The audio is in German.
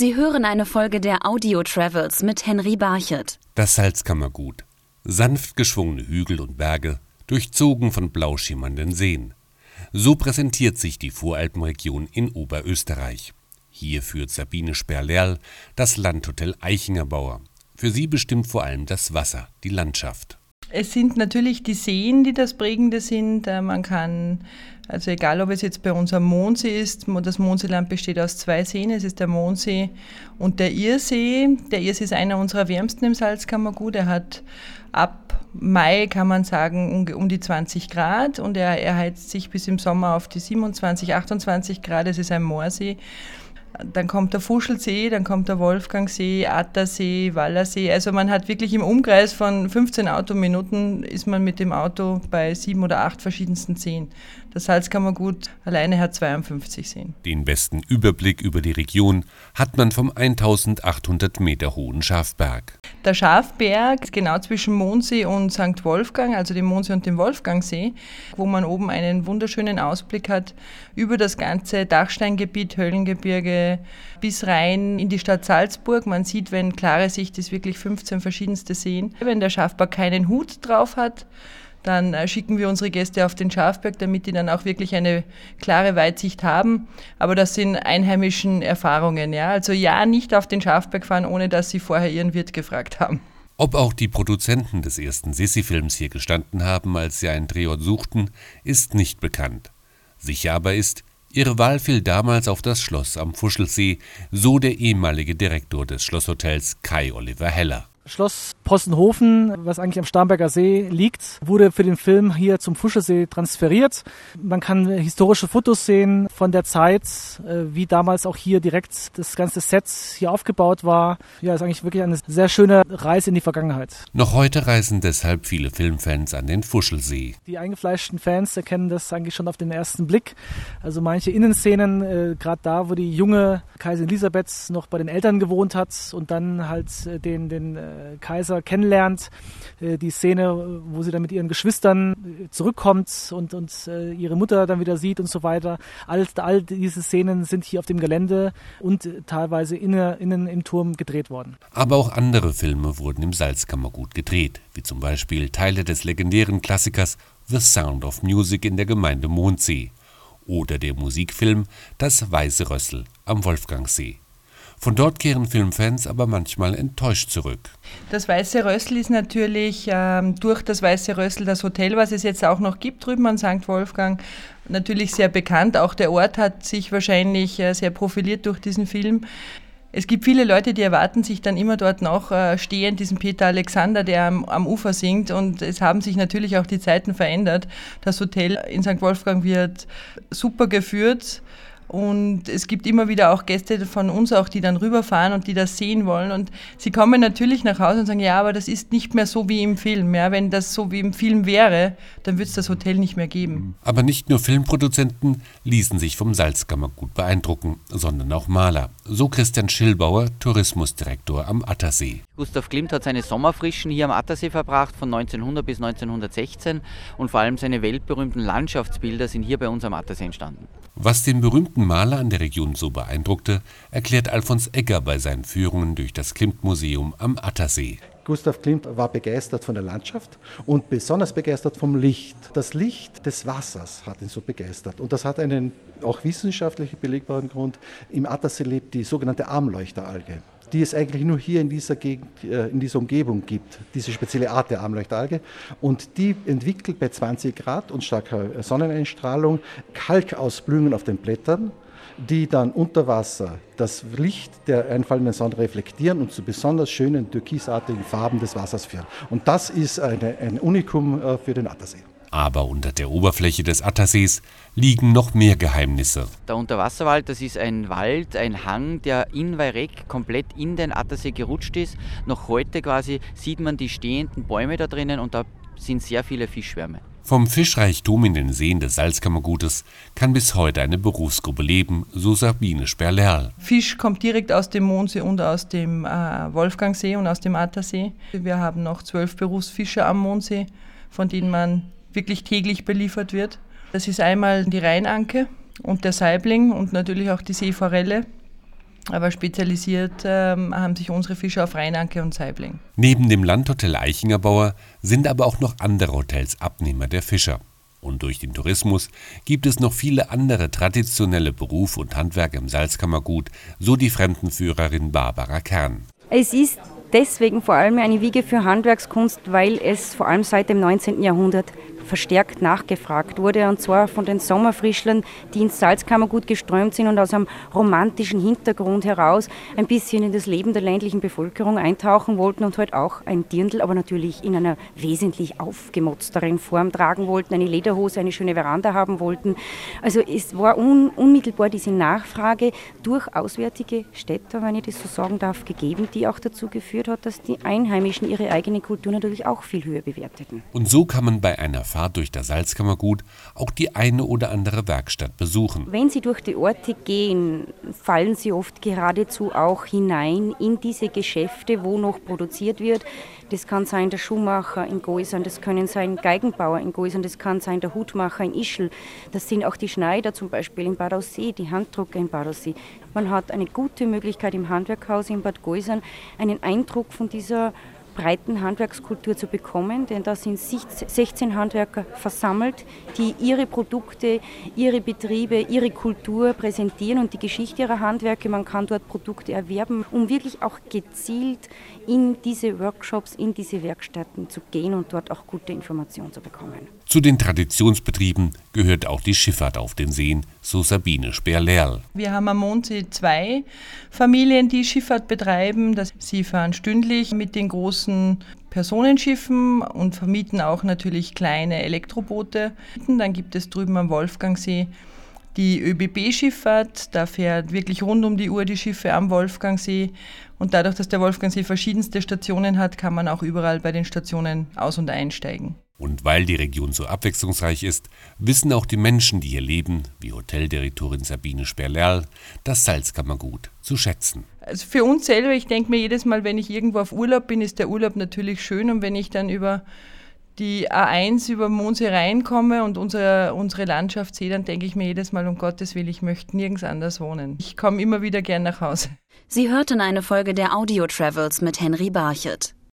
Sie hören eine Folge der Audio Travels mit Henry Barchet. Das Salzkammergut. Sanft geschwungene Hügel und Berge, durchzogen von blau schimmernden Seen. So präsentiert sich die Voralpenregion in Oberösterreich. Hier führt Sabine Sperlerl das Landhotel Eichingerbauer. Für sie bestimmt vor allem das Wasser, die Landschaft. Es sind natürlich die Seen, die das Prägende sind. Äh, man kann, also egal ob es jetzt bei uns am Mondsee ist, das Mondseeland besteht aus zwei Seen. Es ist der Mondsee und der Irsee. Der Irsee ist einer unserer wärmsten im Salzkammergut. Er hat ab Mai, kann man sagen, um die 20 Grad und er erheizt sich bis im Sommer auf die 27, 28 Grad. Es ist ein Moorsee. Dann kommt der Fuschelsee, dann kommt der Wolfgangsee, Attersee, Wallersee. Also man hat wirklich im Umkreis von 15 Autominuten ist man mit dem Auto bei sieben oder acht verschiedensten Seen. Das Salzkammergut alleine hat 52 Seen. Den besten Überblick über die Region hat man vom 1800 Meter hohen Schafberg. Der Schafberg ist genau zwischen Mondsee und St. Wolfgang, also dem Mondsee und dem Wolfgangsee, wo man oben einen wunderschönen Ausblick hat über das ganze Dachsteingebiet, Höllengebirge bis rein in die Stadt Salzburg. Man sieht, wenn klare Sicht ist, wirklich 15 verschiedenste Seen. Wenn der Schafberg keinen Hut drauf hat, dann äh, schicken wir unsere Gäste auf den Schafberg, damit die dann auch wirklich eine klare Weitsicht haben. Aber das sind einheimischen Erfahrungen. Ja? Also ja, nicht auf den Schafberg fahren, ohne dass sie vorher ihren Wirt gefragt haben. Ob auch die Produzenten des ersten Sissi-Films hier gestanden haben, als sie einen Drehort suchten, ist nicht bekannt. Sicher aber ist, ihre Wahl fiel damals auf das Schloss am Fuschelsee, so der ehemalige Direktor des Schlosshotels Kai Oliver Heller. Schloss Possenhofen, was eigentlich am Starnberger See liegt, wurde für den Film hier zum Fuschelsee transferiert. Man kann historische Fotos sehen von der Zeit, äh, wie damals auch hier direkt das ganze Set hier aufgebaut war. Ja, ist eigentlich wirklich eine sehr schöne Reise in die Vergangenheit. Noch heute reisen deshalb viele Filmfans an den Fuschelsee. Die eingefleischten Fans erkennen das eigentlich schon auf den ersten Blick. Also manche Innenszenen, äh, gerade da, wo die junge Kaiserin Elisabeth noch bei den Eltern gewohnt hat und dann halt äh, den, den Kaiser kennenlernt, äh, die Szene, wo sie dann mit ihren Geschwistern äh, zurückkommt und, und ihre Mutter dann wieder sieht und so weiter. All, all diese Szenen sind hier auf dem Gelände und teilweise innen, innen im Turm gedreht worden. Aber auch andere Filme wurden im Salzkammergut gedreht, wie zum Beispiel Teile des legendären Klassikers The Sound of Music in der Gemeinde Mondsee oder der Musikfilm Das Weiße Rössel am Wolfgangsee. Von dort kehren Filmfans aber manchmal enttäuscht zurück. Das Weiße Rössel ist natürlich ähm, durch das Weiße Rössel das Hotel, was es jetzt auch noch gibt drüben an St. Wolfgang, natürlich sehr bekannt. Auch der Ort hat sich wahrscheinlich äh, sehr profiliert durch diesen Film. Es gibt viele Leute, die erwarten sich dann immer dort noch äh, stehen, diesen Peter Alexander, der am, am, Ufer singt. Und es haben sich natürlich auch die Zeiten verändert. Das Hotel in St. Wolfgang wird super geführt. Und es gibt immer wieder auch Gäste von uns auch, die dann rüberfahren und die das sehen wollen. Und sie kommen natürlich nach Hause und sagen, ja, aber das ist nicht mehr so wie im Film. Ja, wenn das so wie im Film wäre, dann würde es das Hotel nicht mehr geben. Aber nicht nur Filmproduzenten ließen sich vom Salzkammer gut beeindrucken, sondern auch Maler. So Christian Schillbauer, Tourismusdirektor am Attersee. Gustav Klimt hat seine Sommerfrischen hier am Attersee verbracht, von 1900 bis 1916. Und vor allem seine weltberühmten Landschaftsbilder sind hier bei uns am Attersee entstanden. Was den berühmten Maler an der Region so beeindruckte, erklärt Alfons Egger bei seinen Führungen durch das Klimt-Museum am Attersee. Gustav Klimt war begeistert von der Landschaft und besonders begeistert vom Licht. Das Licht des Wassers hat ihn so begeistert. Und das hat einen auch wissenschaftlich belegbaren Grund. Im Attersee lebt die sogenannte Armleuchteralge die es eigentlich nur hier in dieser Gegend, äh, in dieser Umgebung gibt, diese spezielle Art der Armleuchtalge. Und die entwickelt bei 20 Grad und starker Sonneneinstrahlung Kalkausblühungen auf den Blättern, die dann unter Wasser das Licht der einfallenden Sonne reflektieren und zu besonders schönen türkisartigen Farben des Wassers führen. Und das ist eine, ein Unikum äh, für den Attersee. Aber unter der Oberfläche des Attersees liegen noch mehr Geheimnisse. Der Unterwasserwald, das ist ein Wald, ein Hang, der in Weirek komplett in den Attersee gerutscht ist. Noch heute quasi sieht man die stehenden Bäume da drinnen und da sind sehr viele Fischschwärme. Vom Fischreichtum in den Seen des Salzkammergutes kann bis heute eine Berufsgruppe leben, so Sabine Sperlerl. Fisch kommt direkt aus dem Mondsee und aus dem äh, Wolfgangsee und aus dem Attersee. Wir haben noch zwölf Berufsfischer am Mondsee, von denen man wirklich täglich beliefert wird. Das ist einmal die Rheinanke und der Saibling und natürlich auch die Seeforelle. Aber spezialisiert ähm, haben sich unsere Fischer auf Rheinanke und Saibling. Neben dem Landhotel Eichingerbauer sind aber auch noch andere Hotels Abnehmer der Fischer. Und durch den Tourismus gibt es noch viele andere traditionelle Berufe und Handwerke im Salzkammergut, so die Fremdenführerin Barbara Kern. Es ist deswegen vor allem eine Wiege für Handwerkskunst, weil es vor allem seit dem 19. Jahrhundert verstärkt nachgefragt wurde, und zwar von den Sommerfrischlern, die ins Salzkammergut geströmt sind und aus einem romantischen Hintergrund heraus ein bisschen in das Leben der ländlichen Bevölkerung eintauchen wollten und halt auch ein Dirndl, aber natürlich in einer wesentlich aufgemotzteren Form tragen wollten, eine Lederhose, eine schöne Veranda haben wollten. Also es war un unmittelbar diese Nachfrage durch auswärtige Städter, wenn ich das so sagen darf, gegeben, die auch dazu geführt hat, dass die Einheimischen ihre eigene Kultur natürlich auch viel höher bewerteten. Und so kann man bei einer Fahrt durch das Salzkammergut auch die eine oder andere Werkstatt besuchen. Wenn Sie durch die Orte gehen, fallen Sie oft geradezu auch hinein in diese Geschäfte, wo noch produziert wird. Das kann sein der Schuhmacher in Goisern, das können sein Geigenbauer in Goisern, das kann sein der Hutmacher in Ischl, das sind auch die Schneider zum Beispiel in Bad Aussee, die Handdrucker in Bad Aussee. Man hat eine gute Möglichkeit im Handwerkhaus in Bad Goisern einen Eindruck von dieser breiten Handwerkskultur zu bekommen, denn da sind 16 Handwerker versammelt, die ihre Produkte, ihre Betriebe, ihre Kultur präsentieren und die Geschichte ihrer Handwerke. Man kann dort Produkte erwerben, um wirklich auch gezielt in diese Workshops, in diese Werkstätten zu gehen und dort auch gute Informationen zu bekommen. Zu den Traditionsbetrieben gehört auch die Schifffahrt auf den Seen, so Sabine Sperlerl. Wir haben am Mondsee zwei Familien, die Schifffahrt betreiben. sie fahren stündlich mit den großen Personenschiffen und vermieten auch natürlich kleine Elektroboote. Dann gibt es drüben am Wolfgangsee die ÖBB-Schifffahrt, da fährt wirklich rund um die Uhr die Schiffe am Wolfgangsee. Und dadurch, dass der Wolfgangsee verschiedenste Stationen hat, kann man auch überall bei den Stationen aus- und einsteigen. Und weil die Region so abwechslungsreich ist, wissen auch die Menschen, die hier leben, wie Hoteldirektorin Sabine Sperlerl, das Salzkammergut zu schätzen. Also für uns selber, ich denke mir jedes Mal, wenn ich irgendwo auf Urlaub bin, ist der Urlaub natürlich schön und wenn ich dann über die A1 über Mondsee reinkomme und unsere, unsere Landschaft sehe, dann denke ich mir jedes Mal, um Gottes Willen, ich möchte nirgends anders wohnen. Ich komme immer wieder gern nach Hause. Sie hörten eine Folge der Audio Travels mit Henry Barchet.